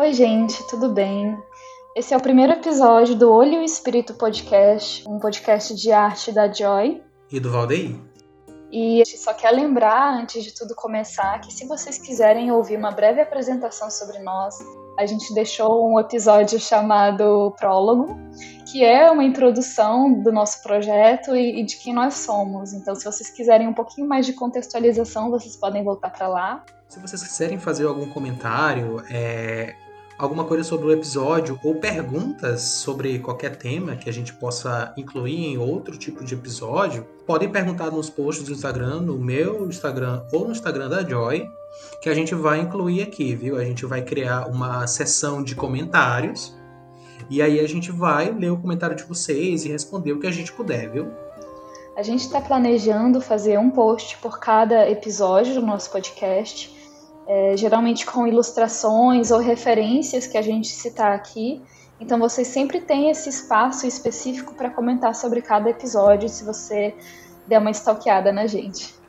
Oi, gente, tudo bem? Esse é o primeiro episódio do Olho e o Espírito Podcast, um podcast de arte da Joy. E do Valdeir. E a gente só quer lembrar, antes de tudo começar, que se vocês quiserem ouvir uma breve apresentação sobre nós, a gente deixou um episódio chamado Prólogo, que é uma introdução do nosso projeto e, de quem nós somos. Então, se vocês quiserem um pouquinho mais de contextualização, vocês podem voltar para lá. Se vocês quiserem fazer algum comentário, é, alguma coisa sobre o episódio ou perguntas sobre qualquer tema que a gente possa incluir em outro tipo de episódio, podem perguntar nos posts do Instagram, no meu Instagram ou no Instagram da Joy, que a gente vai incluir aqui, viu? A gente vai criar uma sessão de comentários e aí a gente vai ler o comentário de vocês e responder o que a gente puder, viu? A gente está planejando fazer um post por cada episódio do nosso podcast é, geralmente com ilustrações ou referências que a gente citar aqui. Então vocês sempre têm esse espaço específico para comentar sobre cada episódio, se você der uma stalkeada na gente.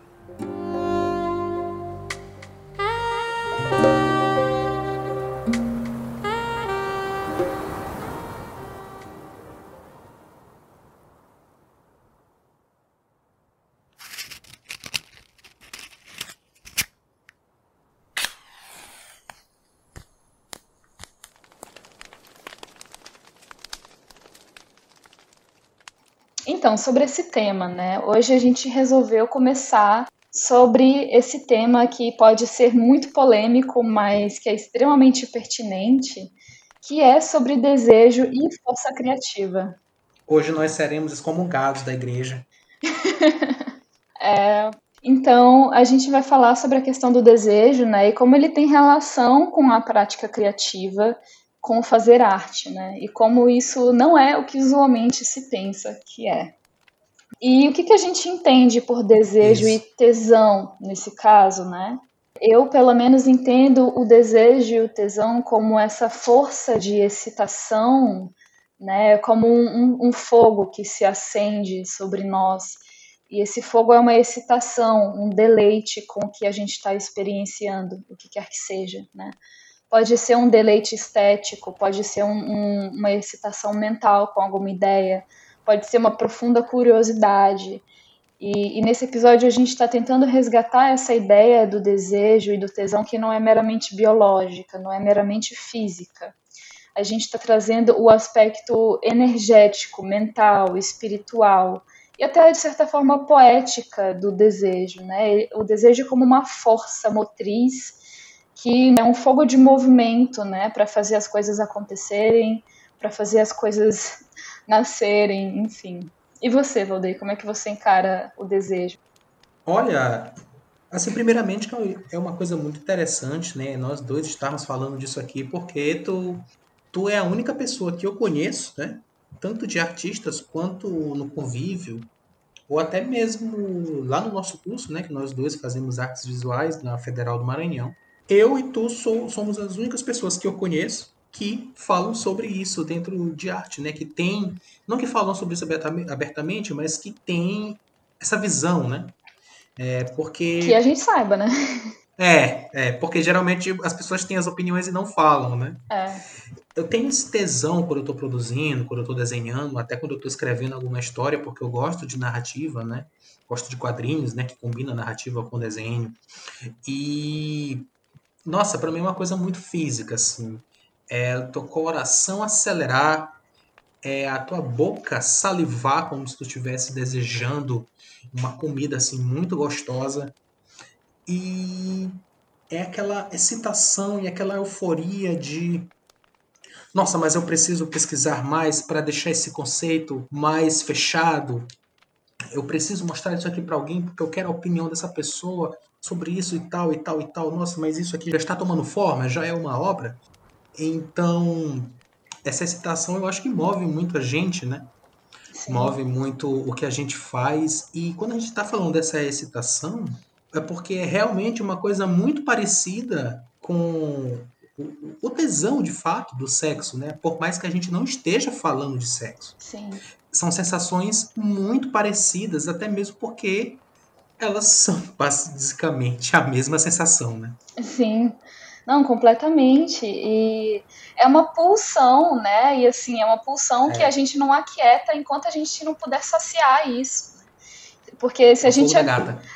Então, sobre esse tema, né? Hoje a gente resolveu começar sobre esse tema que pode ser muito polêmico, mas que é extremamente pertinente, que é sobre desejo e força criativa. Hoje nós seremos excomungados da igreja. é, então, a gente vai falar sobre a questão do desejo, né, e como ele tem relação com a prática criativa com fazer arte, né? E como isso não é o que usualmente se pensa que é. E o que, que a gente entende por desejo isso. e tesão nesse caso, né? Eu, pelo menos, entendo o desejo e o tesão como essa força de excitação, né? Como um, um, um fogo que se acende sobre nós. E esse fogo é uma excitação, um deleite com o que a gente está experienciando, o que quer que seja, né? Pode ser um deleite estético, pode ser um, um, uma excitação mental com alguma ideia, pode ser uma profunda curiosidade. E, e nesse episódio a gente está tentando resgatar essa ideia do desejo e do tesão que não é meramente biológica, não é meramente física. A gente está trazendo o aspecto energético, mental, espiritual e até de certa forma poética do desejo, né? O desejo como uma força motriz que é um fogo de movimento, né, para fazer as coisas acontecerem, para fazer as coisas nascerem, enfim. E você, Valdeir, como é que você encara o desejo? Olha, assim, primeiramente é uma coisa muito interessante, né, nós dois estarmos falando disso aqui, porque tu, tu é a única pessoa que eu conheço, né, tanto de artistas quanto no convívio, ou até mesmo lá no nosso curso, né, que nós dois fazemos artes visuais na Federal do Maranhão, eu e tu sou, somos as únicas pessoas que eu conheço que falam sobre isso dentro de arte, né? Que tem, não que falam sobre isso abertamente, mas que tem essa visão, né? É, porque que a gente saiba, né? É, é, porque geralmente as pessoas têm as opiniões e não falam, né? É. Eu tenho esse tesão quando eu estou produzindo, quando eu estou desenhando, até quando eu estou escrevendo alguma história, porque eu gosto de narrativa, né? Gosto de quadrinhos, né? Que combina narrativa com desenho. E nossa, para mim é uma coisa muito física, assim. É teu coração acelerar, é a tua boca salivar como se tu estivesse desejando uma comida assim muito gostosa. E é aquela excitação e aquela euforia de nossa, mas eu preciso pesquisar mais para deixar esse conceito mais fechado. Eu preciso mostrar isso aqui para alguém porque eu quero a opinião dessa pessoa sobre isso e tal e tal e tal. Nossa, mas isso aqui já está tomando forma, já é uma obra. Então, essa excitação eu acho que move muito a gente, né? Sim. move muito o que a gente faz. E quando a gente está falando dessa excitação, é porque é realmente uma coisa muito parecida com o tesão de fato do sexo, né? Por mais que a gente não esteja falando de sexo. Sim. São sensações muito parecidas, até mesmo porque elas são basicamente a mesma sensação, né? Sim. Não, completamente. E é uma pulsão, né? E assim, é uma pulsão é. que a gente não aquieta enquanto a gente não puder saciar isso. Porque se a gente.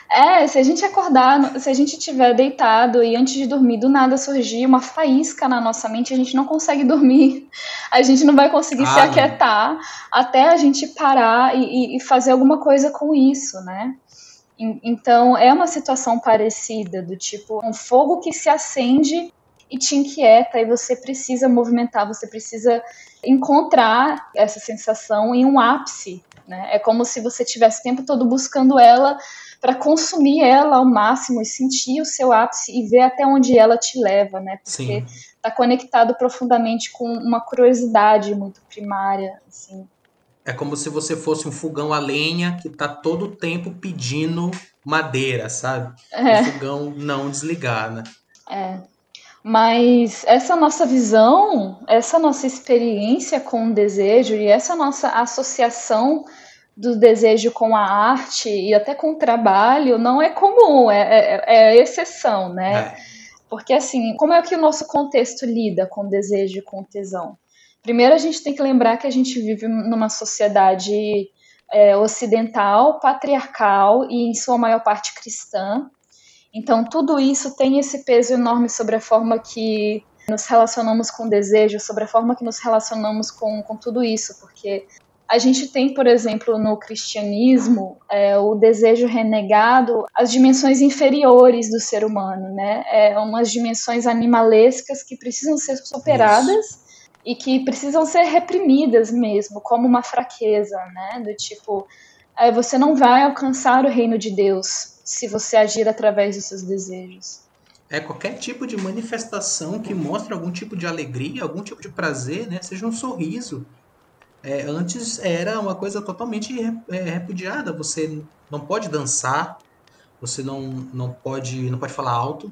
É, se a gente acordar, se a gente estiver deitado e antes de dormir do nada surgir uma faísca na nossa mente, a gente não consegue dormir. A gente não vai conseguir ah, se aquietar até a gente parar e, e fazer alguma coisa com isso, né? Então é uma situação parecida, do tipo um fogo que se acende e te inquieta e você precisa movimentar, você precisa encontrar essa sensação em um ápice né? É como se você tivesse o tempo todo buscando ela para consumir ela ao máximo e sentir o seu ápice e ver até onde ela te leva, né? Porque está conectado profundamente com uma curiosidade muito primária, assim. É como se você fosse um fogão a lenha que está todo o tempo pedindo madeira, sabe? É. O fogão não desligar, né? É. Mas essa nossa visão, essa nossa experiência com o desejo e essa nossa associação do desejo com a arte e até com o trabalho não é comum, é, é, é exceção, né? É. Porque assim, como é que o nosso contexto lida com desejo e com tesão? Primeiro a gente tem que lembrar que a gente vive numa sociedade é, ocidental, patriarcal e em sua maior parte cristã, então, tudo isso tem esse peso enorme sobre a forma que nos relacionamos com desejo, sobre a forma que nos relacionamos com, com tudo isso, porque a gente tem, por exemplo, no cristianismo, é, o desejo renegado, as dimensões inferiores do ser humano, né? É umas dimensões animalescas que precisam ser superadas isso. E que precisam ser reprimidas mesmo, como uma fraqueza, né? Do tipo, você não vai alcançar o reino de Deus se você agir através dos seus desejos. É qualquer tipo de manifestação que mostre algum tipo de alegria, algum tipo de prazer, né? Seja um sorriso. É, antes era uma coisa totalmente é, repudiada. Você não pode dançar, você não, não pode não pode falar alto.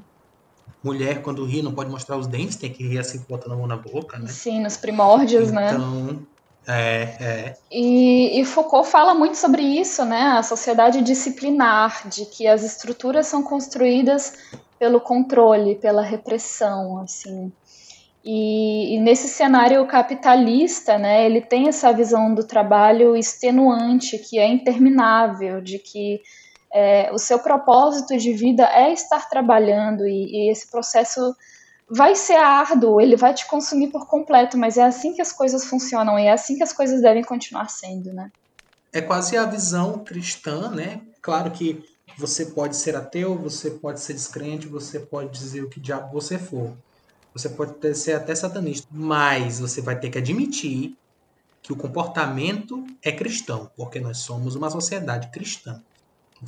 Mulher, quando ri, não pode mostrar os dentes, tem que rir assim, botando a mão na boca, né? Sim, nos primórdios, então, né? Então, é, é. E, e, Foucault fala muito sobre isso, né? A sociedade disciplinar, de que as estruturas são construídas pelo controle, pela repressão, assim. E, e, nesse cenário capitalista, né, ele tem essa visão do trabalho extenuante, que é interminável, de que é, o seu propósito de vida é estar trabalhando e, e esse processo vai ser árduo, ele vai te consumir por completo, mas é assim que as coisas funcionam e é assim que as coisas devem continuar sendo, né? É quase a visão cristã, né? Claro que você pode ser ateu, você pode ser descrente, você pode dizer o que diabo você for. Você pode ser até satanista, mas você vai ter que admitir que o comportamento é cristão, porque nós somos uma sociedade cristã.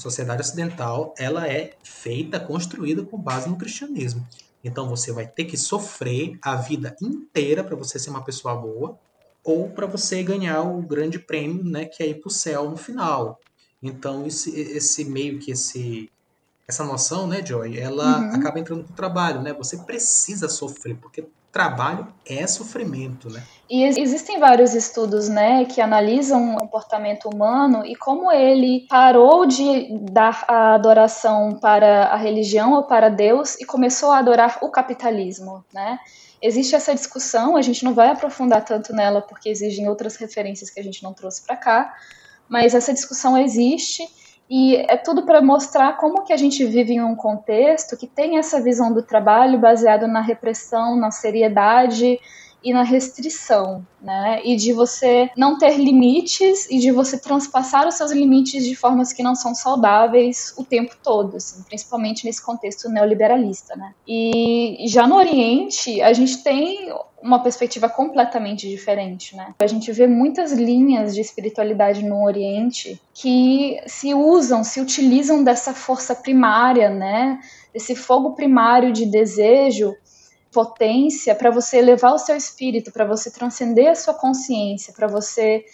Sociedade ocidental, ela é feita, construída com base no cristianismo. Então você vai ter que sofrer a vida inteira para você ser uma pessoa boa ou para você ganhar o grande prêmio, né, que é ir para o céu no final. Então esse, esse meio que esse essa noção, né, Joy, ela uhum. acaba entrando pro trabalho, né? Você precisa sofrer, porque trabalho é sofrimento, né? E existem vários estudos, né, que analisam o comportamento humano e como ele parou de dar a adoração para a religião ou para Deus e começou a adorar o capitalismo, né? Existe essa discussão, a gente não vai aprofundar tanto nela porque existem outras referências que a gente não trouxe para cá, mas essa discussão existe e é tudo para mostrar como que a gente vive em um contexto que tem essa visão do trabalho baseado na repressão, na seriedade e na restrição, né? E de você não ter limites e de você transpassar os seus limites de formas que não são saudáveis o tempo todo, assim, principalmente nesse contexto neoliberalista, né? E já no Oriente, a gente tem uma perspectiva completamente diferente, né? A gente vê muitas linhas de espiritualidade no Oriente que se usam, se utilizam dessa força primária, né? Desse fogo primário de desejo potência para você elevar o seu espírito, para você transcender a sua consciência, para você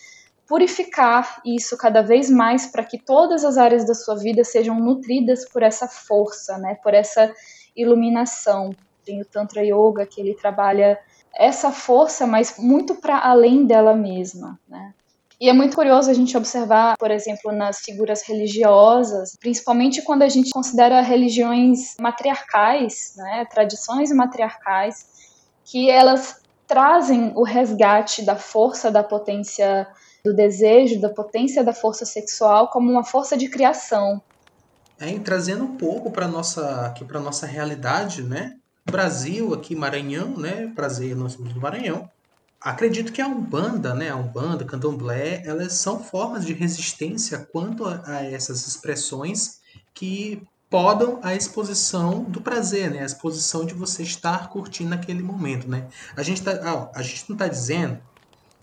purificar isso cada vez mais para que todas as áreas da sua vida sejam nutridas por essa força, né? Por essa iluminação. Tem o Tantra Yoga que ele trabalha essa força, mas muito para além dela mesma, né? E é muito curioso a gente observar, por exemplo, nas figuras religiosas, principalmente quando a gente considera religiões matriarcais, né, tradições matriarcais, que elas trazem o resgate da força, da potência do desejo, da potência da força sexual como uma força de criação. É, trazendo um pouco para nossa aqui para nossa realidade, né? Brasil aqui Maranhão, né? Prazer, nós somos do Maranhão acredito que a Umbanda, né, a Umbanda, Candomblé, elas são formas de resistência quanto a, a essas expressões que podam a exposição do prazer, né, a exposição de você estar curtindo aquele momento, né. A gente, tá, a gente não está dizendo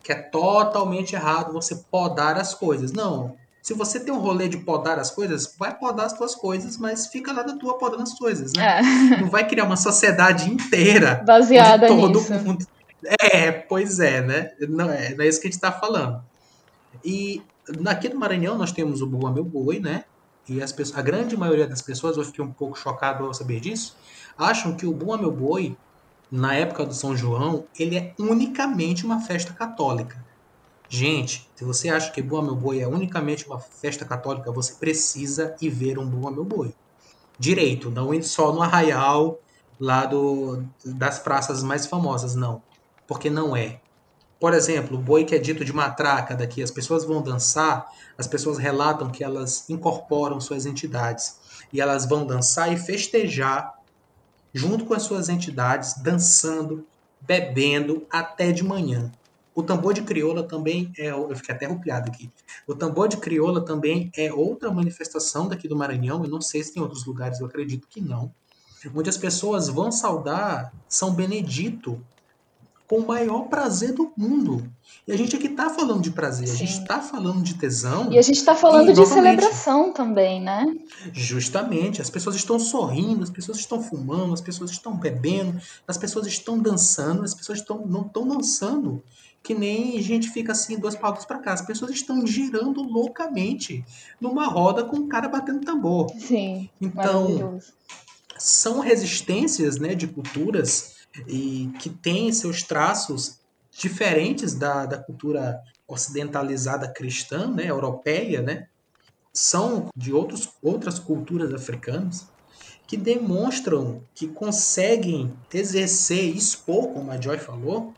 que é totalmente errado você podar as coisas, não. Se você tem um rolê de podar as coisas, vai podar as tuas coisas, mas fica lá tua podando as coisas, né? É. Não vai criar uma sociedade inteira baseada todo nisso. mundo é, pois é, né? Não é, não é isso que a gente está falando. E aqui no Maranhão nós temos o Boa Meu Boi, né? E as pessoas, a grande maioria das pessoas, eu fiquei um pouco chocado ao saber disso, acham que o Boa Meu Boi, na época do São João, ele é unicamente uma festa católica. Gente, se você acha que Boa Meu Boi é unicamente uma festa católica, você precisa ir ver um Boa Meu Boi. Direito, não só no arraial lá do, das praças mais famosas, não porque não é. Por exemplo, o boi que é dito de matraca daqui, as pessoas vão dançar, as pessoas relatam que elas incorporam suas entidades e elas vão dançar e festejar junto com as suas entidades, dançando, bebendo até de manhã. O tambor de crioula também é, eu fiquei até arrupiado aqui. O tambor de crioula também é outra manifestação daqui do Maranhão, eu não sei se tem outros lugares, eu acredito que não. Onde as pessoas vão saudar São Benedito com o maior prazer do mundo. E a gente aqui está falando de prazer, Sim. a gente está falando de tesão. E a gente está falando e, de celebração também, né? Justamente. As pessoas estão sorrindo, as pessoas estão fumando, as pessoas estão bebendo, as pessoas estão dançando, as pessoas estão, não estão dançando que nem a gente fica assim, duas pautas para cá. As pessoas estão girando loucamente numa roda com um cara batendo tambor. Sim. Então, são resistências né, de culturas e que tem seus traços diferentes da, da cultura ocidentalizada cristã, né, europeia, né, são de outros, outras culturas africanas que demonstram que conseguem exercer, expor, como a Joy falou,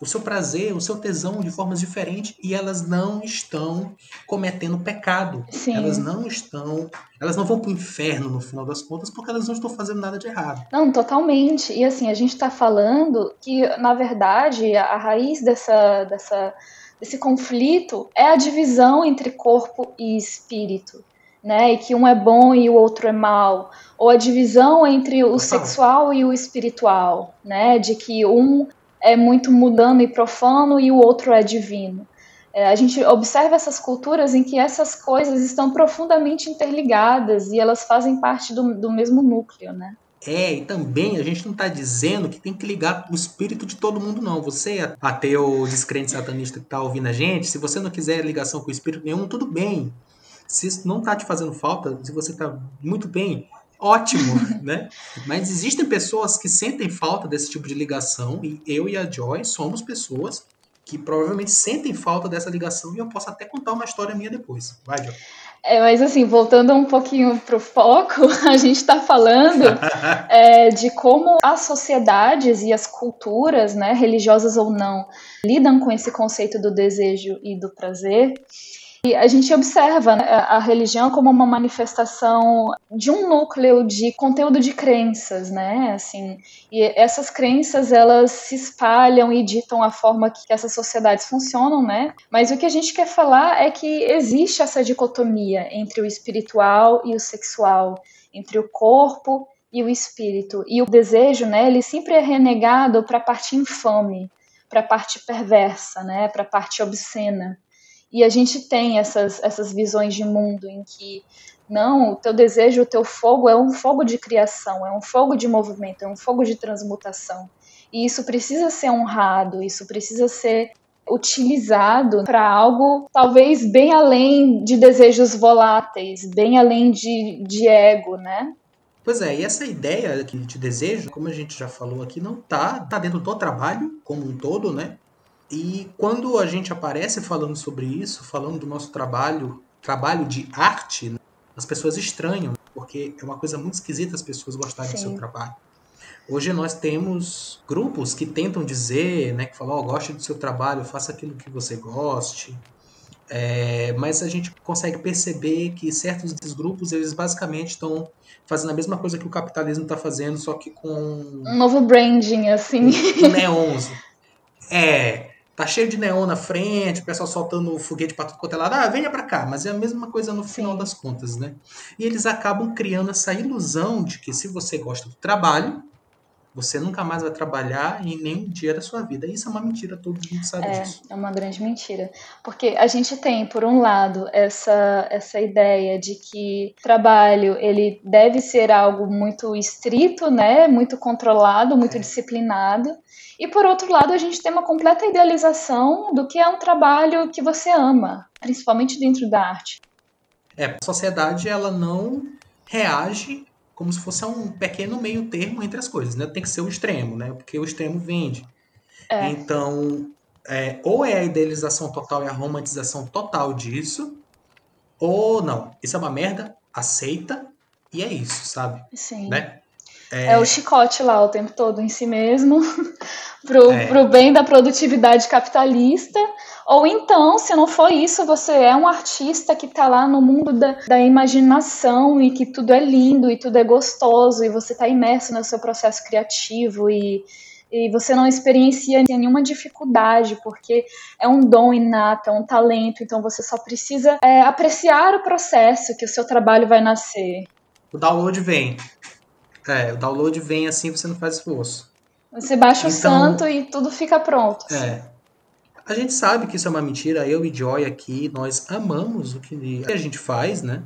o seu prazer, o seu tesão de formas diferentes e elas não estão cometendo pecado. Sim. Elas não estão, elas não vão para o inferno no final das contas porque elas não estão fazendo nada de errado. Não, totalmente. E assim, a gente está falando que na verdade a raiz dessa, dessa desse conflito é a divisão entre corpo e espírito. Né, e que um é bom e o outro é mal, ou a divisão entre o sexual e o espiritual, né, de que um é muito mudando e profano e o outro é divino. É, a gente observa essas culturas em que essas coisas estão profundamente interligadas e elas fazem parte do, do mesmo núcleo, né? É, e também a gente não está dizendo que tem que ligar o espírito de todo mundo, não. Você, ateu, descrente satanista que está ouvindo a gente, se você não quiser ligação com o espírito nenhum, tudo bem. Se isso não está te fazendo falta, se você está muito bem, ótimo, né? Mas existem pessoas que sentem falta desse tipo de ligação e eu e a Joy somos pessoas que provavelmente sentem falta dessa ligação e eu posso até contar uma história minha depois. Vai, Joy. É, mas assim, voltando um pouquinho para o foco, a gente está falando é, de como as sociedades e as culturas, né, religiosas ou não, lidam com esse conceito do desejo e do prazer. E a gente observa né, a religião como uma manifestação de um núcleo de conteúdo de crenças, né? Assim, e essas crenças elas se espalham e ditam a forma que essas sociedades funcionam, né? Mas o que a gente quer falar é que existe essa dicotomia entre o espiritual e o sexual, entre o corpo e o espírito. E o desejo, né, ele sempre é renegado para a parte infame, para a parte perversa, né, para a parte obscena. E a gente tem essas, essas visões de mundo em que não, o teu desejo, o teu fogo é um fogo de criação, é um fogo de movimento, é um fogo de transmutação. E isso precisa ser honrado, isso precisa ser utilizado para algo talvez bem além de desejos voláteis, bem além de, de ego, né? Pois é, e essa ideia aqui de desejo, como a gente já falou aqui, não tá, tá dentro do trabalho como um todo, né? E quando a gente aparece falando sobre isso, falando do nosso trabalho, trabalho de arte, né, as pessoas estranham, porque é uma coisa muito esquisita as pessoas gostarem Sim. do seu trabalho. Hoje nós temos grupos que tentam dizer, né, que falam, oh, goste do seu trabalho, faça aquilo que você goste. É, mas a gente consegue perceber que certos desses grupos, eles basicamente estão fazendo a mesma coisa que o capitalismo está fazendo, só que com... Um novo branding, assim. Com neons. É, tá cheio de neon na frente, o pessoal soltando foguete para tudo quanto é lado. Ah, venha para cá. Mas é a mesma coisa no final das contas, né? E eles acabam criando essa ilusão de que se você gosta do trabalho, você nunca mais vai trabalhar em nenhum dia da sua vida. Isso é uma mentira, todo mundo sabe é, disso. É uma grande mentira. Porque a gente tem, por um lado, essa, essa ideia de que trabalho ele deve ser algo muito estrito, né? muito controlado, muito é. disciplinado. E por outro lado, a gente tem uma completa idealização do que é um trabalho que você ama, principalmente dentro da arte. É, a sociedade ela não reage como se fosse um pequeno meio termo entre as coisas, né? Tem que ser o extremo, né? Porque o extremo vende. É. Então, é, ou é a idealização total e a romantização total disso, ou não. Isso é uma merda, aceita e é isso, sabe? Sim. Né? É... é o chicote lá o tempo todo em si mesmo, pro, é. pro bem da produtividade capitalista, ou então, se não for isso, você é um artista que está lá no mundo da, da, imaginação e que tudo é lindo e tudo é gostoso e você está imerso no seu processo criativo e, e você não experiencia nenhuma dificuldade porque é um dom inato, é um talento, então você só precisa é, apreciar o processo que o seu trabalho vai nascer. O download vem. É, o download vem assim, você não faz esforço. Você baixa então, o santo e tudo fica pronto. É. A gente sabe que isso é uma mentira. Eu e Joy aqui, nós amamos o que a gente faz, né?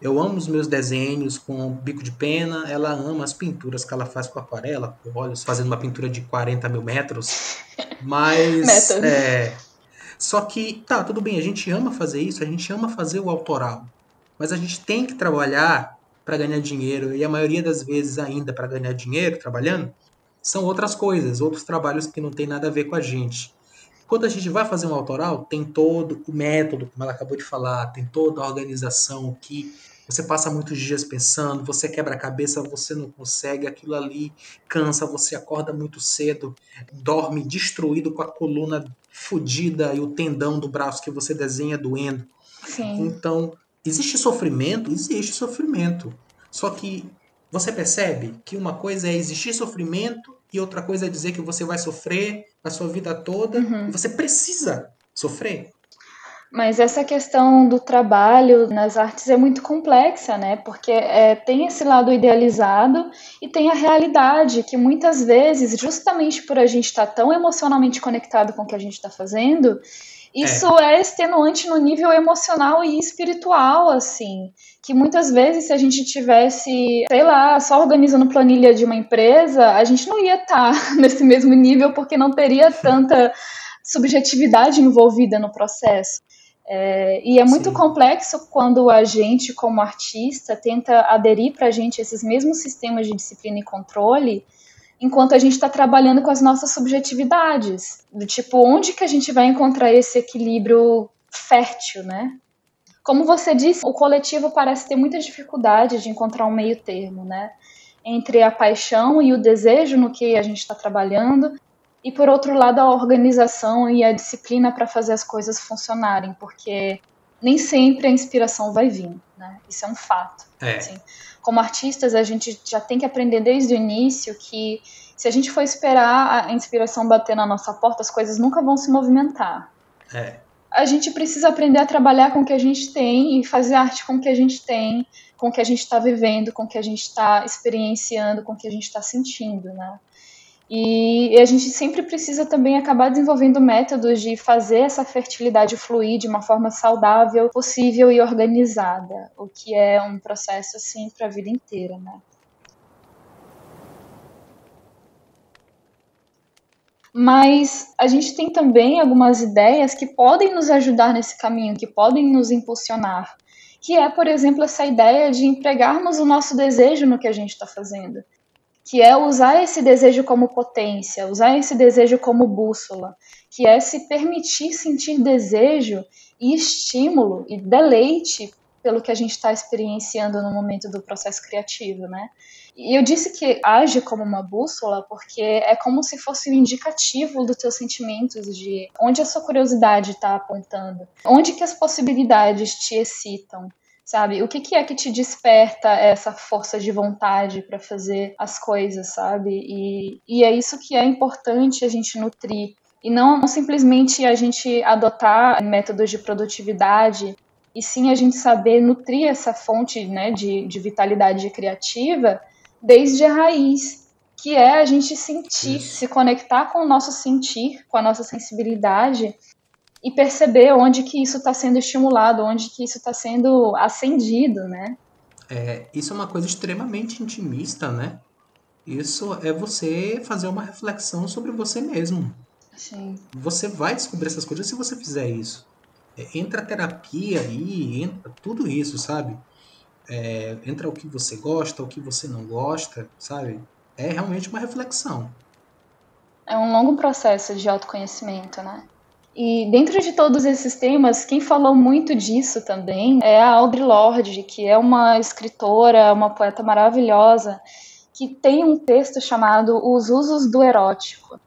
Eu amo os meus desenhos com bico de pena. Ela ama as pinturas que ela faz com aquarela, com olhos, fazendo uma pintura de 40 mil metros. Mas. é, só que, tá, tudo bem, a gente ama fazer isso, a gente ama fazer o autoral. Mas a gente tem que trabalhar para ganhar dinheiro. E a maioria das vezes, ainda para ganhar dinheiro trabalhando, são outras coisas, outros trabalhos que não tem nada a ver com a gente. Quando a gente vai fazer um autoral, tem todo o método, como ela acabou de falar, tem toda a organização que você passa muitos dias pensando, você quebra a cabeça, você não consegue, aquilo ali cansa, você acorda muito cedo, dorme destruído com a coluna fodida e o tendão do braço que você desenha doendo. Sim. Então, existe sofrimento? Existe sofrimento. Só que você percebe que uma coisa é existir sofrimento e outra coisa é dizer que você vai sofrer a sua vida toda. Uhum. Você precisa sofrer. Mas essa questão do trabalho nas artes é muito complexa, né? Porque é, tem esse lado idealizado e tem a realidade, que muitas vezes, justamente por a gente estar tá tão emocionalmente conectado com o que a gente está fazendo, isso é. é extenuante no nível emocional e espiritual, assim. Que muitas vezes, se a gente tivesse, sei lá, só organizando planilha de uma empresa, a gente não ia estar tá nesse mesmo nível porque não teria tanta subjetividade envolvida no processo. É, e é muito Sim. complexo quando a gente, como artista, tenta aderir para a gente esses mesmos sistemas de disciplina e controle enquanto a gente está trabalhando com as nossas subjetividades. Do tipo, onde que a gente vai encontrar esse equilíbrio fértil, né? Como você disse, o coletivo parece ter muita dificuldade de encontrar um meio termo, né? Entre a paixão e o desejo no que a gente está trabalhando, e por outro lado, a organização e a disciplina para fazer as coisas funcionarem, porque nem sempre a inspiração vai vir, né? Isso é um fato. É. Assim como artistas, a gente já tem que aprender desde o início que se a gente for esperar a inspiração bater na nossa porta, as coisas nunca vão se movimentar. É. A gente precisa aprender a trabalhar com o que a gente tem e fazer arte com o que a gente tem, com o que a gente está vivendo, com o que a gente está experienciando, com o que a gente está sentindo, né? E a gente sempre precisa também acabar desenvolvendo métodos de fazer essa fertilidade fluir de uma forma saudável, possível e organizada, o que é um processo assim para a vida inteira, né? mas a gente tem também algumas ideias que podem nos ajudar nesse caminho, que podem nos impulsionar. Que é, por exemplo, essa ideia de empregarmos o nosso desejo no que a gente está fazendo. Que é usar esse desejo como potência, usar esse desejo como bússola, que é se permitir sentir desejo e estímulo e deleite pelo que a gente está experienciando no momento do processo criativo, né? E eu disse que age como uma bússola porque é como se fosse um indicativo dos teus sentimentos, de onde a sua curiosidade está apontando, onde que as possibilidades te excitam, sabe? O que, que é que te desperta essa força de vontade para fazer as coisas, sabe? E, e é isso que é importante a gente nutrir. E não simplesmente a gente adotar métodos de produtividade e sim a gente saber nutrir essa fonte né, de, de vitalidade criativa desde a raiz, que é a gente sentir, Isso. se conectar com o nosso sentir, com a nossa sensibilidade e perceber onde que isso está sendo estimulado, onde que isso está sendo acendido, né? É, isso é uma coisa extremamente intimista, né? Isso é você fazer uma reflexão sobre você mesmo. Sim. Você vai descobrir essas coisas se você fizer isso. É, entra a terapia aí, entra tudo isso, sabe? É, entra o que você gosta, o que você não gosta, sabe? É realmente uma reflexão. É um longo processo de autoconhecimento, né? E dentro de todos esses temas, quem falou muito disso também é a Audre Lorde, que é uma escritora, uma poeta maravilhosa, que tem um texto chamado Os Usos do Erótico.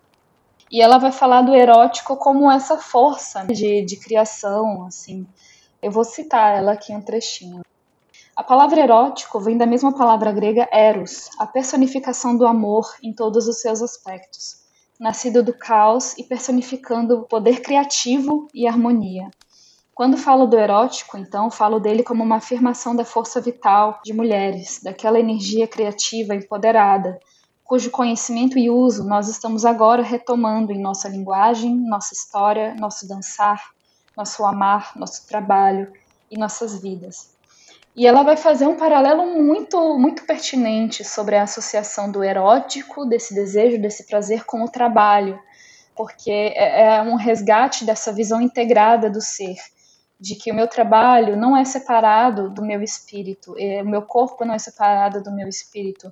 E ela vai falar do erótico como essa força de, de criação, assim. Eu vou citar ela aqui um trechinho. A palavra erótico vem da mesma palavra grega eros, a personificação do amor em todos os seus aspectos, nascido do caos e personificando o poder criativo e harmonia. Quando falo do erótico, então, falo dele como uma afirmação da força vital de mulheres, daquela energia criativa empoderada, cujo conhecimento e uso nós estamos agora retomando em nossa linguagem, nossa história, nosso dançar, nosso amar, nosso trabalho e nossas vidas. E ela vai fazer um paralelo muito, muito pertinente sobre a associação do erótico, desse desejo, desse prazer com o trabalho, porque é, é um resgate dessa visão integrada do ser, de que o meu trabalho não é separado do meu espírito, é, o meu corpo não é separado do meu espírito,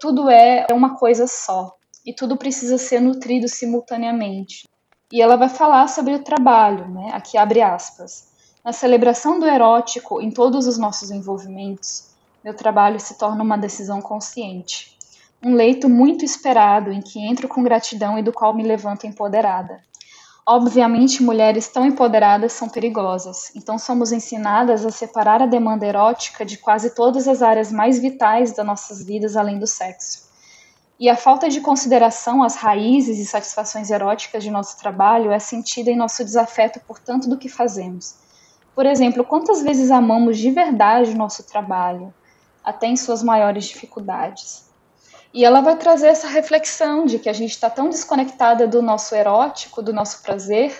tudo é uma coisa só e tudo precisa ser nutrido simultaneamente. E ela vai falar sobre o trabalho, né? Aqui abre aspas. Na celebração do erótico em todos os nossos envolvimentos, meu trabalho se torna uma decisão consciente. Um leito muito esperado em que entro com gratidão e do qual me levanto empoderada. Obviamente, mulheres tão empoderadas são perigosas, então somos ensinadas a separar a demanda erótica de quase todas as áreas mais vitais das nossas vidas além do sexo. E a falta de consideração às raízes e satisfações eróticas de nosso trabalho é sentida em nosso desafeto por tanto do que fazemos. Por exemplo, quantas vezes amamos de verdade o nosso trabalho, até em suas maiores dificuldades? E ela vai trazer essa reflexão de que a gente está tão desconectada do nosso erótico, do nosso prazer,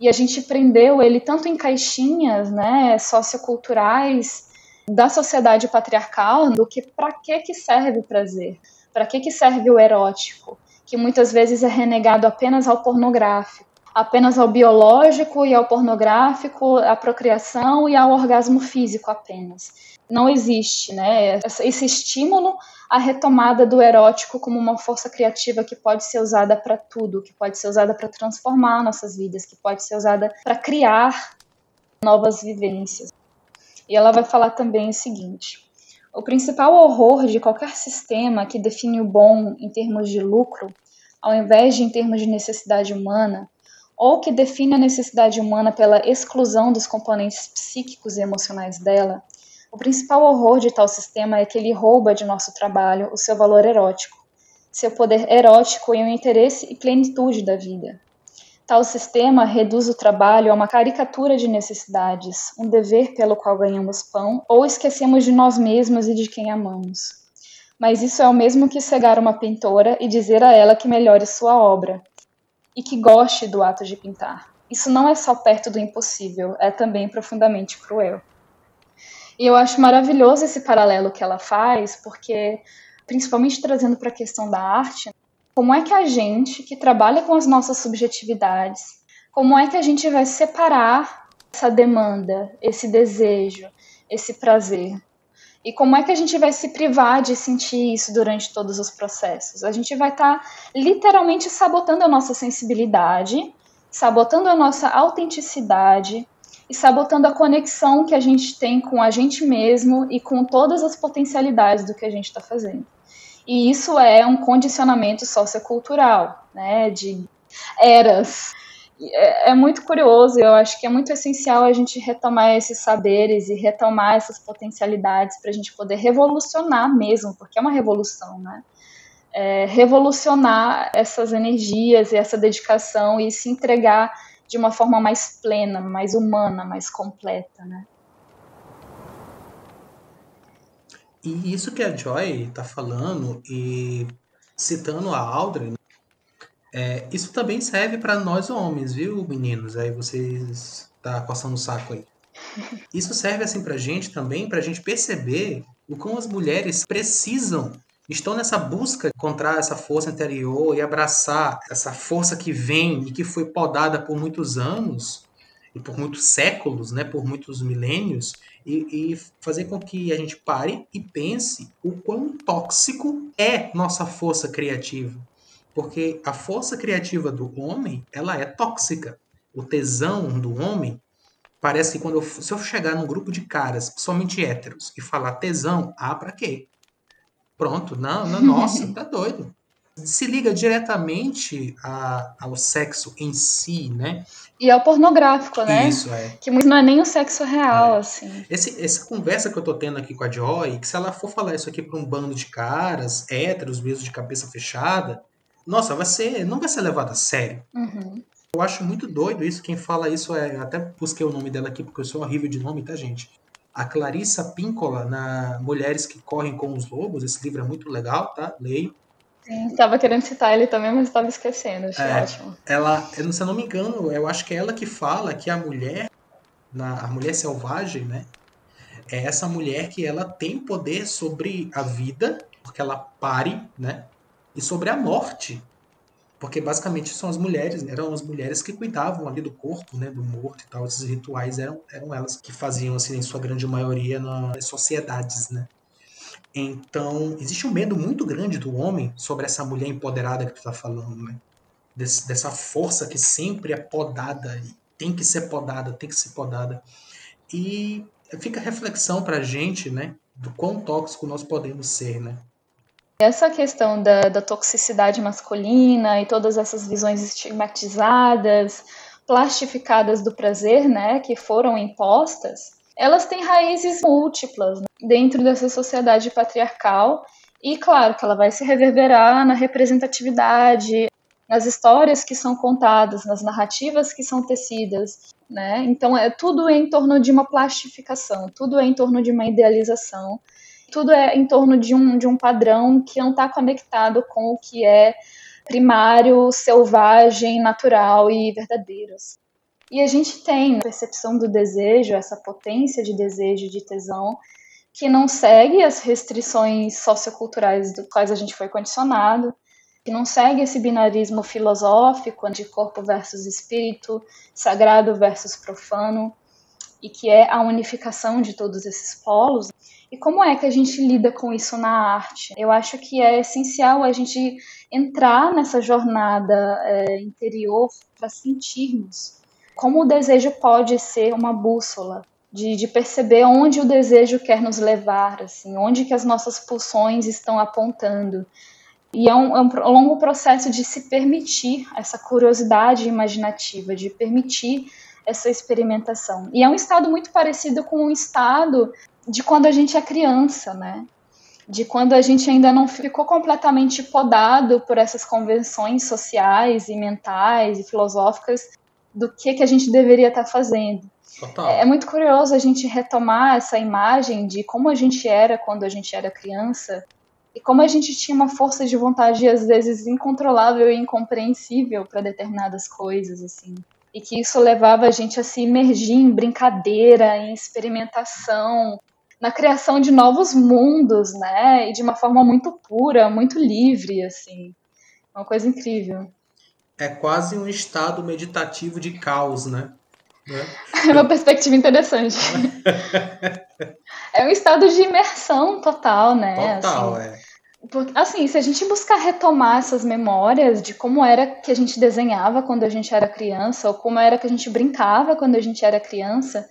e a gente prendeu ele tanto em caixinhas, né, socioculturais da sociedade patriarcal, do que para que que serve o prazer? Para que que serve o erótico? Que muitas vezes é renegado apenas ao pornográfico, apenas ao biológico e ao pornográfico, à procriação e ao orgasmo físico apenas. Não existe, né, esse estímulo a retomada do erótico como uma força criativa que pode ser usada para tudo, que pode ser usada para transformar nossas vidas, que pode ser usada para criar novas vivências. E ela vai falar também o seguinte: o principal horror de qualquer sistema que define o bom em termos de lucro, ao invés de em termos de necessidade humana, ou que define a necessidade humana pela exclusão dos componentes psíquicos e emocionais dela, o principal horror de tal sistema é que ele rouba de nosso trabalho o seu valor erótico, seu poder erótico e o interesse e plenitude da vida. Tal sistema reduz o trabalho a uma caricatura de necessidades, um dever pelo qual ganhamos pão ou esquecemos de nós mesmos e de quem amamos. Mas isso é o mesmo que cegar uma pintora e dizer a ela que melhore sua obra e que goste do ato de pintar. Isso não é só perto do impossível, é também profundamente cruel. E eu acho maravilhoso esse paralelo que ela faz, porque, principalmente trazendo para a questão da arte, Como é que a gente, que trabalha com as nossas subjetividades, como é que a gente vai separar essa demanda, esse desejo, esse prazer? E como é que a gente vai se privar de sentir isso durante todos os processos? A gente vai estar tá, literalmente sabotando a nossa sensibilidade, sabotando a nossa autenticidade e sabotando a conexão que a gente tem com a gente mesmo e com todas as potencialidades do que a gente está fazendo. E isso é um condicionamento sociocultural, né, de eras é, é, muito curioso, eu acho que é muito essencial a gente retomar esses saberes e retomar essas potencialidades para a gente poder revolucionar mesmo, porque é uma revolução, né? É, revolucionar essas energias e essa dedicação e se entregar de uma forma mais plena, mais humana, mais completa, né? E isso que a Joy está falando e citando a Audrey, é, isso também serve para nós homens, viu, meninos? Aí vocês tá coçando o saco aí. Isso serve assim pra gente também, pra gente perceber o como as mulheres precisam, estão nessa busca de encontrar essa força interior e abraçar essa força que vem e que foi podada por muitos anos e por muitos séculos, né, por muitos milênios, e, e, fazer com que a gente pare e pense o quão tóxico é nossa força criativa. Porque a força criativa do homem, ela é tóxica. O tesão do homem parece que quando eu, se eu chegar num grupo de caras, somente héteros, e falar tesão, ah, pra quê? Pronto, não, não nossa, tá doido. Se liga diretamente a, ao sexo em si, né? E ao pornográfico, né? Isso, é. Que não é nem o sexo real, é. assim. Esse, essa conversa que eu tô tendo aqui com a Joy, que se ela for falar isso aqui pra um bando de caras, héteros, mesmo de cabeça fechada, nossa, vai ser, não vai ser levado a sério. Uhum. Eu acho muito doido isso. Quem fala isso é. Até busquei o nome dela aqui porque eu sou horrível de nome, tá, gente? A Clarissa Píncola, na Mulheres que Correm com os Lobos. Esse livro é muito legal, tá? Leio. Sim, estava querendo citar ele também, mas estava esquecendo. Achei é, ótimo. Ela, se eu não me engano, eu acho que é ela que fala que a mulher, na, a mulher selvagem, né? É essa mulher que ela tem poder sobre a vida, porque ela pare, né? E sobre a morte. Porque basicamente são as mulheres, né? eram as mulheres que cuidavam ali do corpo, né, do morto e tal. Esses rituais eram, eram elas que faziam, assim, em sua grande maioria, nas sociedades, né? Então, existe um medo muito grande do homem sobre essa mulher empoderada que tu tá falando, né? Des, dessa força que sempre é podada, tem que ser podada, tem que ser podada. E fica reflexão pra gente, né? Do quão tóxico nós podemos ser, né? Essa questão da, da toxicidade masculina e todas essas visões estigmatizadas, plastificadas do prazer, né, que foram impostas, elas têm raízes múltiplas dentro dessa sociedade patriarcal e claro que ela vai se reverberar na representatividade, nas histórias que são contadas, nas narrativas que são tecidas, né? Então é tudo em torno de uma plastificação, tudo é em torno de uma idealização tudo é em torno de um, de um padrão que não está conectado com o que é primário, selvagem, natural e verdadeiro. E a gente tem a percepção do desejo, essa potência de desejo, de tesão, que não segue as restrições socioculturais do quais a gente foi condicionado, que não segue esse binarismo filosófico de corpo versus espírito, sagrado versus profano, e que é a unificação de todos esses polos. E como é que a gente lida com isso na arte? Eu acho que é essencial a gente entrar nessa jornada é, interior para sentirmos como o desejo pode ser uma bússola de, de, perceber onde o desejo quer nos levar, assim, onde que as nossas pulsões estão apontando. E é um, é um longo processo de se permitir essa curiosidade imaginativa, de permitir essa experimentação. E é um estado muito parecido com um estado de quando a gente é criança, né? De quando a gente ainda não ficou completamente podado por essas convenções sociais e mentais e filosóficas do que, que a gente deveria estar tá fazendo. Total. É, é muito curioso a gente retomar essa imagem de como a gente era quando a gente era criança e como a gente tinha uma força de vontade às vezes incontrolável e incompreensível para determinadas coisas assim e que isso levava a gente a se imergir em brincadeira, em experimentação, na criação de novos mundos, né? E de uma forma muito pura, muito livre, assim. Uma coisa incrível. É quase um estado meditativo de caos, né? É uma perspectiva interessante. é um estado de imersão total, né? Total, assim, é. Assim, se a gente buscar retomar essas memórias de como era que a gente desenhava quando a gente era criança, ou como era que a gente brincava quando a gente era criança,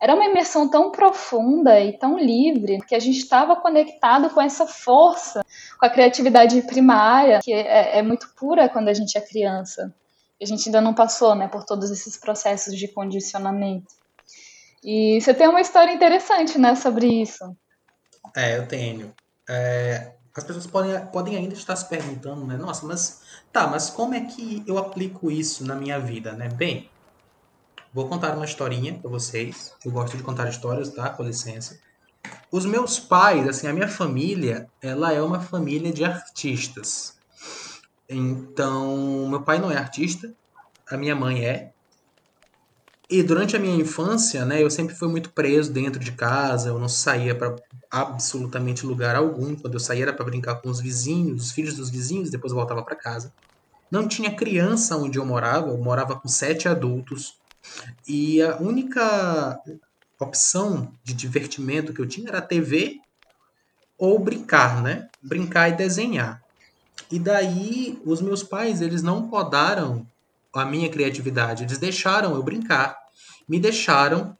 era uma imersão tão profunda e tão livre que a gente estava conectado com essa força, com a criatividade primária, que é, é muito pura quando a gente é criança. A gente ainda não passou né, por todos esses processos de condicionamento. E você tem uma história interessante né, sobre isso. É, eu tenho. É, as pessoas podem, podem ainda estar se perguntando, né? Nossa, mas tá, mas como é que eu aplico isso na minha vida, né? Bem, Vou contar uma historinha para vocês. Eu gosto de contar histórias, tá? Com licença. Os meus pais, assim, a minha família, ela é uma família de artistas. Então, meu pai não é artista, a minha mãe é. E durante a minha infância, né, eu sempre fui muito preso dentro de casa, eu não saía para absolutamente lugar algum. Quando eu saía era para brincar com os vizinhos, os filhos dos vizinhos, depois voltava para casa. Não tinha criança onde eu morava, eu morava com sete adultos. E a única opção de divertimento que eu tinha era TV ou brincar, né? Brincar e desenhar. E daí os meus pais, eles não podaram a minha criatividade, eles deixaram eu brincar, me deixaram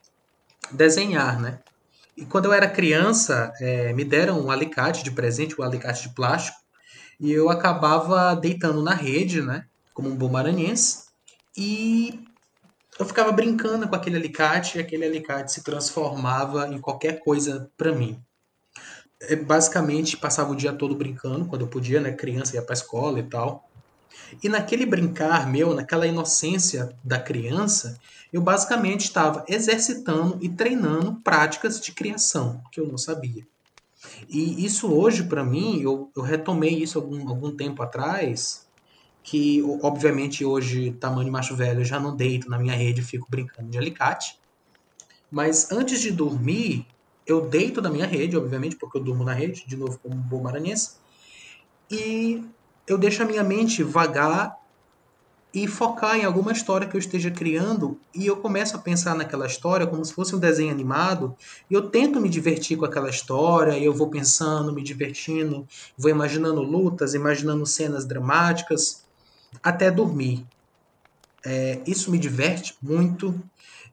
desenhar, né? E quando eu era criança, é, me deram um alicate de presente, um alicate de plástico, e eu acabava deitando na rede, né? Como um bom maranhense. E eu ficava brincando com aquele alicate e aquele alicate se transformava em qualquer coisa para mim. É, basicamente, passava o dia todo brincando, quando eu podia, né? Criança ia pra escola e tal. E naquele brincar meu, naquela inocência da criança, eu basicamente estava exercitando e treinando práticas de criação, que eu não sabia. E isso hoje, para mim, eu, eu retomei isso algum, algum tempo atrás, que obviamente hoje, tamanho macho velho, eu já não deito na minha rede fico brincando de alicate. Mas antes de dormir, eu deito na minha rede, obviamente, porque eu durmo na rede, de novo como um bom maranhense, e eu deixo a minha mente vagar e focar em alguma história que eu esteja criando e eu começo a pensar naquela história como se fosse um desenho animado e eu tento me divertir com aquela história e eu vou pensando, me divertindo, vou imaginando lutas, imaginando cenas dramáticas até dormir. É, isso me diverte muito,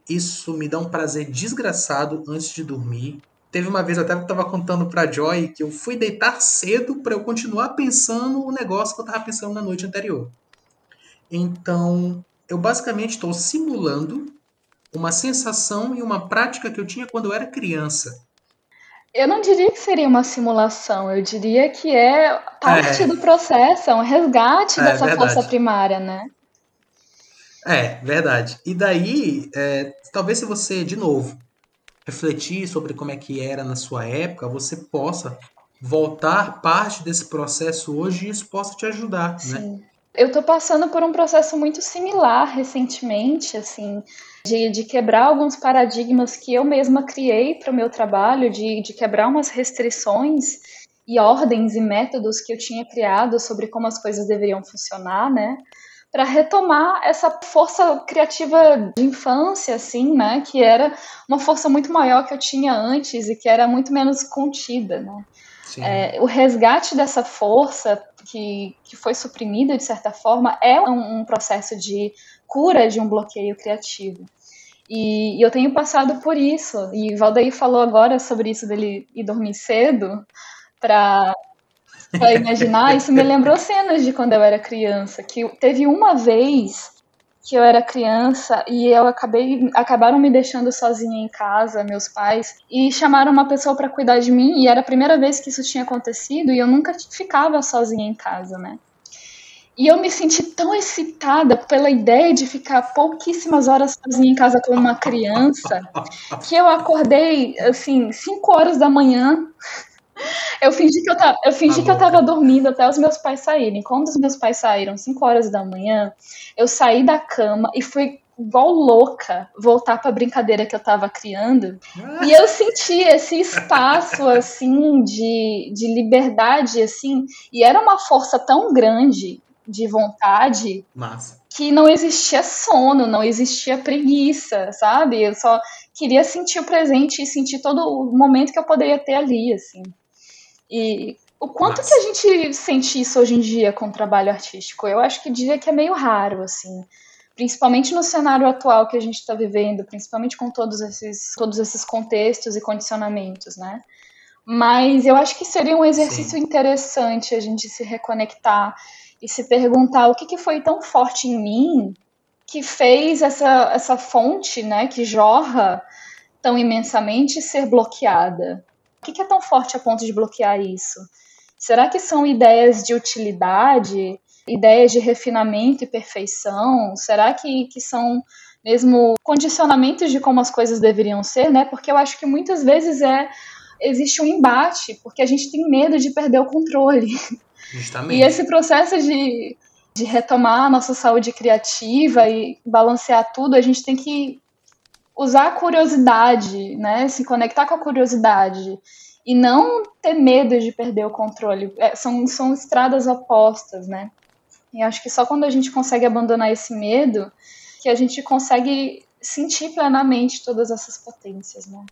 isso me dá um prazer desgraçado antes de dormir. Teve uma vez até que eu estava contando para Joy que eu fui deitar cedo para eu continuar pensando o negócio que eu estava pensando na noite anterior. Então, eu basicamente estou simulando uma sensação e uma prática que eu tinha quando eu era criança. Eu não diria que seria uma simulação, eu diria que é parte é. do processo, é um resgate é, dessa verdade. força primária, né? É, verdade. E daí, é, talvez se você, de novo, refletir sobre como é que era na sua época, você possa voltar parte desse processo hoje e isso possa te ajudar, né? Sim. né? Eu tô passando por um processo muito similar recentemente, assim, de, de quebrar alguns paradigmas que eu mesma criei para o meu trabalho, de, de quebrar umas restrições e ordens e métodos que eu tinha criado sobre como as coisas deveriam funcionar, né? Para retomar essa força criativa de infância, assim, né? Que era uma força muito maior que eu tinha antes e que era muito menos contida, né? É, o resgate dessa força que, que foi suprimida, de certa forma, é um, um processo de cura de um bloqueio criativo. E, e, eu tenho passado por isso. E Valdaí falou agora sobre isso dele ir dormir cedo para imaginar. Isso me lembrou cenas de quando eu era criança. Que teve uma vez que eu era criança e eu acabei acabaram me deixando sozinha em casa, meus pais, e chamaram uma pessoa para cuidar de mim. E era a primeira vez que isso tinha acontecido e eu nunca ficava sozinha em casa, né? E eu me senti tão excitada pela ideia de ficar pouquíssimas horas sozinha em casa com uma criança, que eu acordei, assim, 5 horas da manhã. Eu fingi que eu, tava, eu, fingi que eu tava dormindo até os meus pais saírem. Quando os meus pais saíram, 5 horas da manhã, eu saí da cama e fui igual louca voltar para a brincadeira que eu estava criando. E eu senti esse espaço assim de, de liberdade assim, e era uma força tão grande de vontade Massa. que não existia sono, não existia preguiça, sabe? Eu só queria sentir o presente e sentir todo o momento que eu poderia ter ali, assim. E o quanto Massa. que a gente sente isso hoje em dia com o trabalho artístico? Eu acho que diria que é meio raro, assim. Principalmente no cenário atual que a gente está vivendo, principalmente com todos esses, todos esses contextos e condicionamentos, né? Mas eu acho que seria um exercício Sim. interessante a gente se reconectar e se perguntar o que, que foi tão forte em mim que fez essa, essa fonte, né, que jorra tão imensamente ser bloqueada. O que, que é tão forte a ponto de bloquear isso? Será que são ideias de utilidade, ideias de refinamento e perfeição? Será que, que são mesmo condicionamentos de como as coisas deveriam ser, né? Porque eu acho que muitas vezes é existe um embate, porque a gente tem medo de perder o controle. Justamente. E esse processo de, de retomar a nossa saúde criativa e balancear tudo, a gente tem que usar a curiosidade, né? Se conectar com a curiosidade e não ter medo de perder o controle. É, são, são estradas opostas, né? E acho que só quando a gente consegue abandonar esse medo que a gente consegue sentir plenamente todas essas potências, né?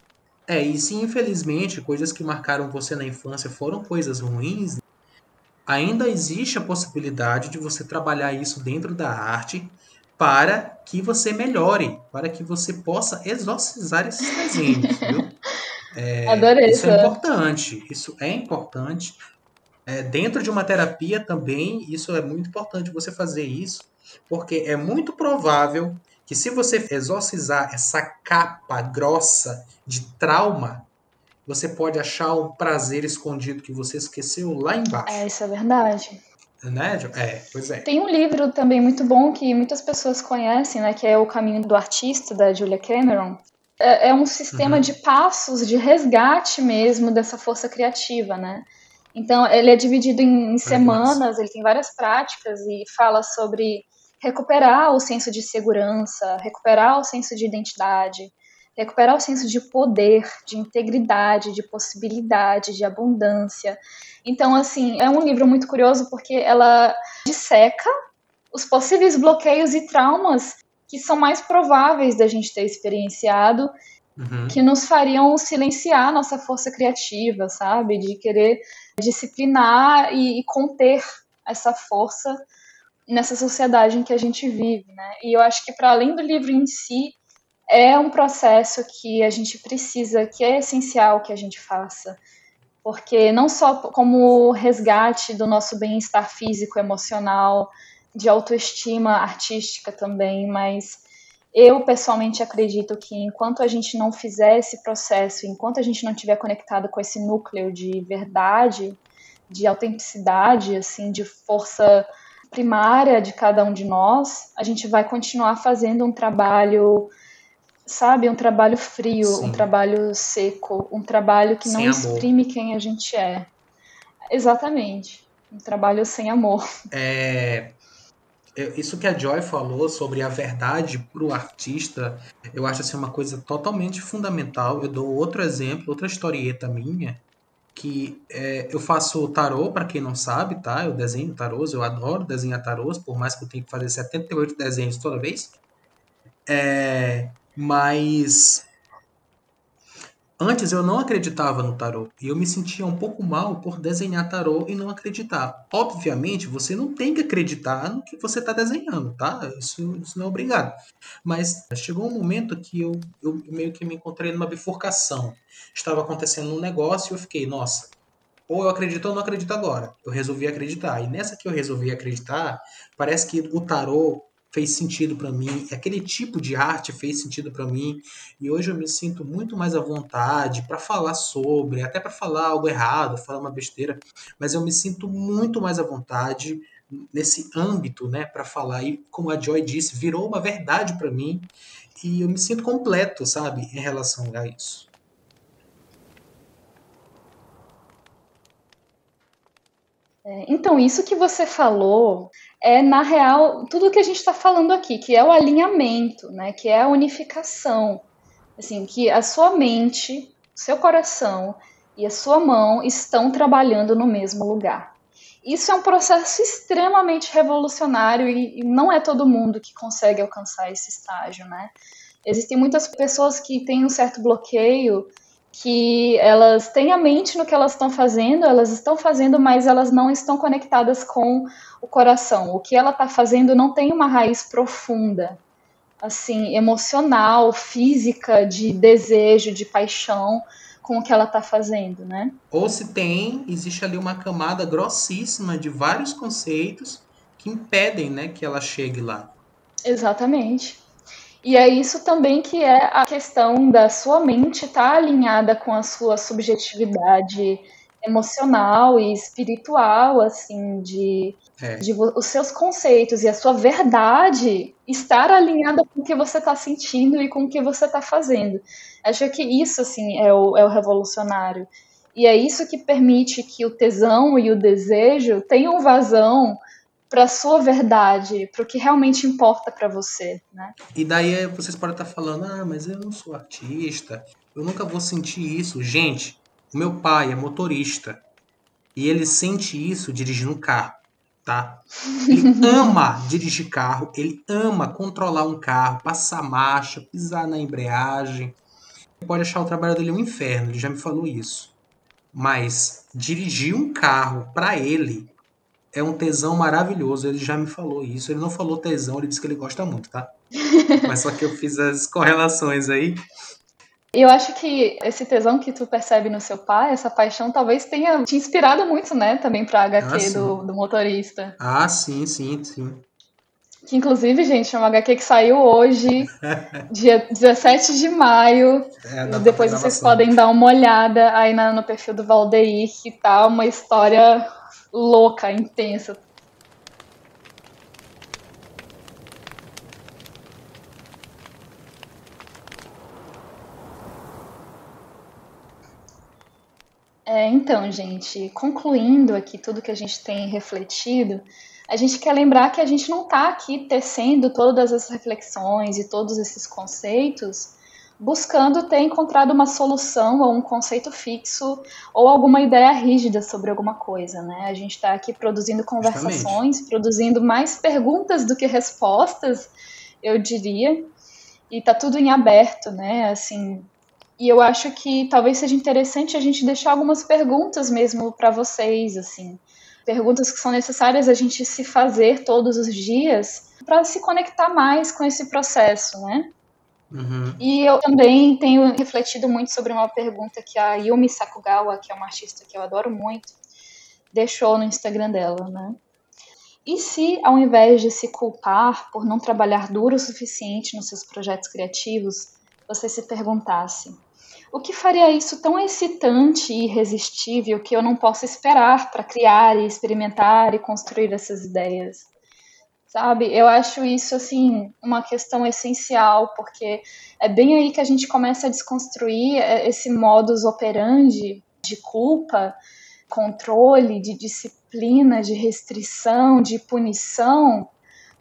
É, e se infelizmente coisas que marcaram você na infância foram coisas ruins, ainda existe a possibilidade de você trabalhar isso dentro da arte para que você melhore, para que você possa exorcizar esses desenhos, viu? É, Adorei isso é importante, isso é importante. É, dentro de uma terapia também, isso é muito importante você fazer isso, porque é muito provável que se você exorcizar essa capa grossa de trauma, você pode achar um prazer escondido que você esqueceu lá embaixo. É, isso é verdade. Né? É, pois é. Tem um livro também muito bom que muitas pessoas conhecem, né, que é O Caminho do Artista, da Julia Cameron. É, é um sistema uhum. de passos de resgate mesmo dessa força criativa, né? Então, ele é dividido em, em semanas, ele tem várias práticas e fala sobre recuperar o senso de segurança, recuperar o senso de identidade, recuperar o senso de poder, de integridade, de possibilidade, de abundância. Então, assim, é um livro muito curioso porque ela disseca os possíveis bloqueios e traumas que são mais prováveis da gente ter experienciado, uhum. que nos fariam silenciar nossa força criativa, sabe? De querer disciplinar e, e conter essa força nessa sociedade em que a gente vive, né? E eu acho que para além do livro em si, é um processo que a gente precisa, que é essencial que a gente faça, porque não só como resgate do nosso bem-estar físico, emocional, de autoestima artística também, mas eu pessoalmente acredito que enquanto a gente não fizer esse processo, enquanto a gente não tiver conectado com esse núcleo de verdade, de autenticidade, assim, de força primária de cada um de nós, a gente vai continuar fazendo um trabalho, sabe, um trabalho frio, Sim. um trabalho seco, um trabalho que sem não amor. exprime quem a gente é. Exatamente. Um trabalho sem amor. É, isso que a Joy falou sobre a verdade para o artista, eu acho assim uma coisa totalmente fundamental. Eu dou outro exemplo, outra historieta minha, que é, eu faço tarô, para quem não sabe, tá? Eu desenho tarôs, eu adoro desenhar tarôs, por mais que eu tenha que fazer 78 desenhos toda vez. É, mas Antes eu não acreditava no tarô e eu me sentia um pouco mal por desenhar tarô e não acreditar. Obviamente, você não tem que acreditar no que você está desenhando, tá? Isso, isso, não é obrigado. Mas chegou um momento que eu, eu meio que me encontrei numa bifurcação. Estava acontecendo um negócio e eu fiquei, nossa, ou eu acredito ou não acredito agora. Eu resolvi acreditar. E nessa que eu resolvi acreditar, parece que o tarô fez sentido para mim, aquele tipo de arte fez sentido para mim, e hoje eu me sinto muito mais à vontade para falar sobre, até para falar algo errado, falar uma besteira, mas eu me sinto muito mais à vontade nesse âmbito, né, para falar. E como a Joy disse, virou uma verdade para mim, e eu me sinto completo, sabe, em relação a isso. Então, isso que você falou é, na real, tudo que a gente está falando aqui, que é o alinhamento, né? Que é a unificação. Assim, que a sua mente, seu coração e a sua mão estão trabalhando no mesmo lugar. Isso é um processo extremamente revolucionário e, e não é todo mundo que consegue alcançar esse estágio, né? Existem muitas pessoas que têm um certo bloqueio, que elas têm a mente no que elas estão fazendo, elas estão fazendo, mas elas não estão conectadas com o coração. O que ela está fazendo não tem uma raiz profunda, assim, emocional, física, de desejo, de paixão com o que ela está fazendo, né? Ou se tem, existe ali uma camada grossíssima de vários conceitos que impedem, né, que ela chegue lá. Exatamente. E é isso também que é a questão da sua mente estar tá alinhada com a sua subjetividade emocional e espiritual, assim, de, é. de os seus conceitos e a sua verdade estar alinhada com o que você está sentindo e com o que você está fazendo. Acho que isso, assim, é o, é o revolucionário. E é isso que permite que o tesão e o desejo tenham vazão para sua verdade, para o que realmente importa para você, né? E daí vocês podem estar falando, ah, mas eu não sou artista, eu nunca vou sentir isso. Gente, o meu pai é motorista e ele sente isso dirigindo carro, tá? Ele ama dirigir carro, ele ama controlar um carro, passar marcha, pisar na embreagem. Ele pode achar o trabalho dele um inferno, ele já me falou isso. Mas dirigir um carro para ele é um tesão maravilhoso. Ele já me falou isso. Ele não falou tesão, ele disse que ele gosta muito, tá? Mas só que eu fiz as correlações aí. Eu acho que esse tesão que tu percebe no seu pai, essa paixão, talvez tenha te inspirado muito, né? Também pra HQ ah, do, do motorista. Ah, sim, sim, sim. Que inclusive, gente, é uma HQ que saiu hoje, dia 17 de maio. É, depois vocês podem dar uma olhada aí na, no perfil do Valdeir, que tá uma história louca, intensa. É, então, gente, concluindo aqui tudo que a gente tem refletido, a gente quer lembrar que a gente não está aqui tecendo todas essas reflexões e todos esses conceitos buscando ter encontrado uma solução ou um conceito fixo ou alguma ideia rígida sobre alguma coisa, né? A gente está aqui produzindo conversações, Justamente. produzindo mais perguntas do que respostas, eu diria, e tá tudo em aberto, né? Assim, e eu acho que talvez seja interessante a gente deixar algumas perguntas mesmo para vocês, assim, perguntas que são necessárias a gente se fazer todos os dias para se conectar mais com esse processo, né? Uhum. E eu também tenho refletido muito sobre uma pergunta que a Yumi Sakugawa, que é uma artista que eu adoro muito, deixou no Instagram dela, né? E se, ao invés de se culpar por não trabalhar duro o suficiente nos seus projetos criativos, você se perguntasse: o que faria isso tão excitante e irresistível que eu não posso esperar para criar e experimentar e construir essas ideias? Sabe? Eu acho isso, assim, uma questão essencial, porque é bem aí que a gente começa a desconstruir é, esse modus operandi de culpa, controle, de disciplina, de restrição, de punição,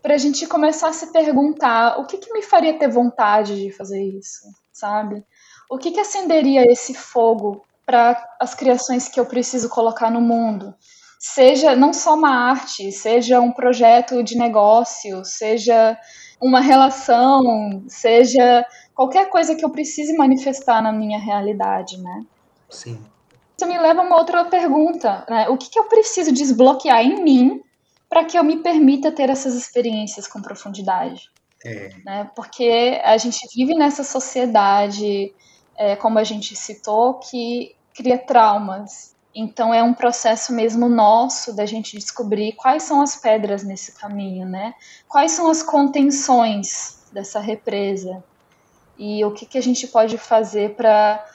para a gente começar a se perguntar o que, que me faria ter vontade de fazer isso, sabe? O que, que acenderia esse fogo para as criações que eu preciso colocar no mundo? Seja não só uma arte, seja um projeto de negócio, seja uma relação, seja qualquer coisa que eu precise manifestar na minha realidade, né? Sim. Isso me leva a uma outra pergunta, né? O que, que eu preciso desbloquear em mim para que eu me permita ter essas experiências com profundidade? É. Né? Porque a gente vive nessa sociedade, é, como a gente citou, que cria traumas, então é um processo mesmo nosso da gente descobrir quais são as pedras nesse caminho, né? Quais são as contenções dessa represa e o que, que a gente pode fazer para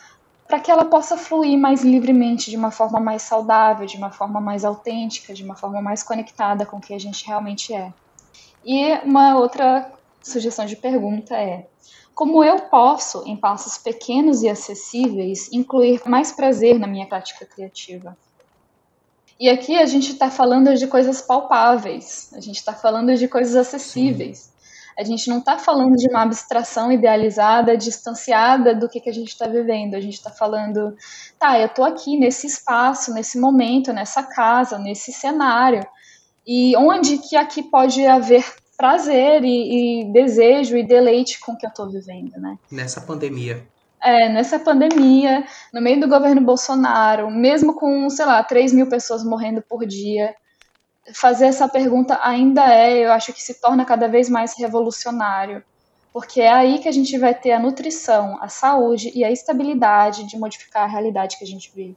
para que ela possa fluir mais livremente, de uma forma mais saudável, de uma forma mais autêntica, de uma forma mais conectada com o que a gente realmente é. E uma outra sugestão de pergunta é: como eu posso, em passos pequenos e acessíveis, incluir mais prazer na minha prática criativa? E aqui a gente está falando de coisas palpáveis, a gente está falando de coisas acessíveis. A gente não está falando de uma abstração idealizada, distanciada do que, que a gente está vivendo. A gente está falando, tá, eu estou aqui nesse espaço, nesse momento, nessa casa, nesse cenário. E onde que aqui pode haver prazer e, e desejo e deleite com o que eu estou vivendo, né? Nessa pandemia. É, nessa pandemia, no meio do governo Bolsonaro, mesmo com, sei lá, 3 mil pessoas morrendo por dia, fazer essa pergunta ainda é, eu acho que se torna cada vez mais revolucionário, porque é aí que a gente vai ter a nutrição, a saúde e a estabilidade de modificar a realidade que a gente vive.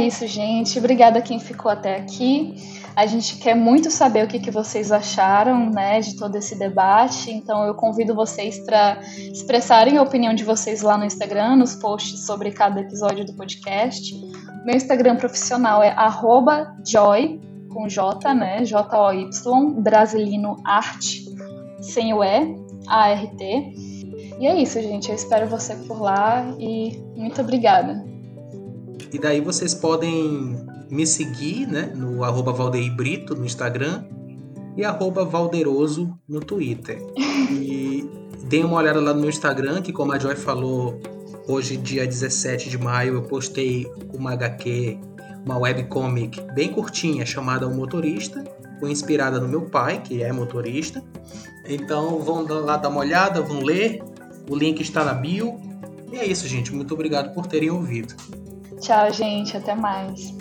Isso, gente. Obrigada a quem ficou até aqui. A gente quer muito saber o que, que vocês acharam né, de todo esse debate. Então eu convido vocês para expressarem a opinião de vocês lá no Instagram, nos posts sobre cada episódio do podcast. Meu Instagram profissional é joy, com J, né? J-O-Y, Brasilino Arte, sem o E, A-R-T. E é isso, gente. Eu espero você por lá e muito obrigada. E daí vocês podem me seguir né, no arroba Valdeir Brito no Instagram e arroba Valderoso no Twitter. E deem uma olhada lá no meu Instagram, que como a Joy falou, hoje, dia 17 de maio, eu postei uma HQ, uma webcomic bem curtinha chamada O Motorista, foi inspirada no meu pai, que é motorista. Então vão lá dar uma olhada, vão ler. O link está na bio. E é isso, gente. Muito obrigado por terem ouvido. Tchau, gente. Até mais.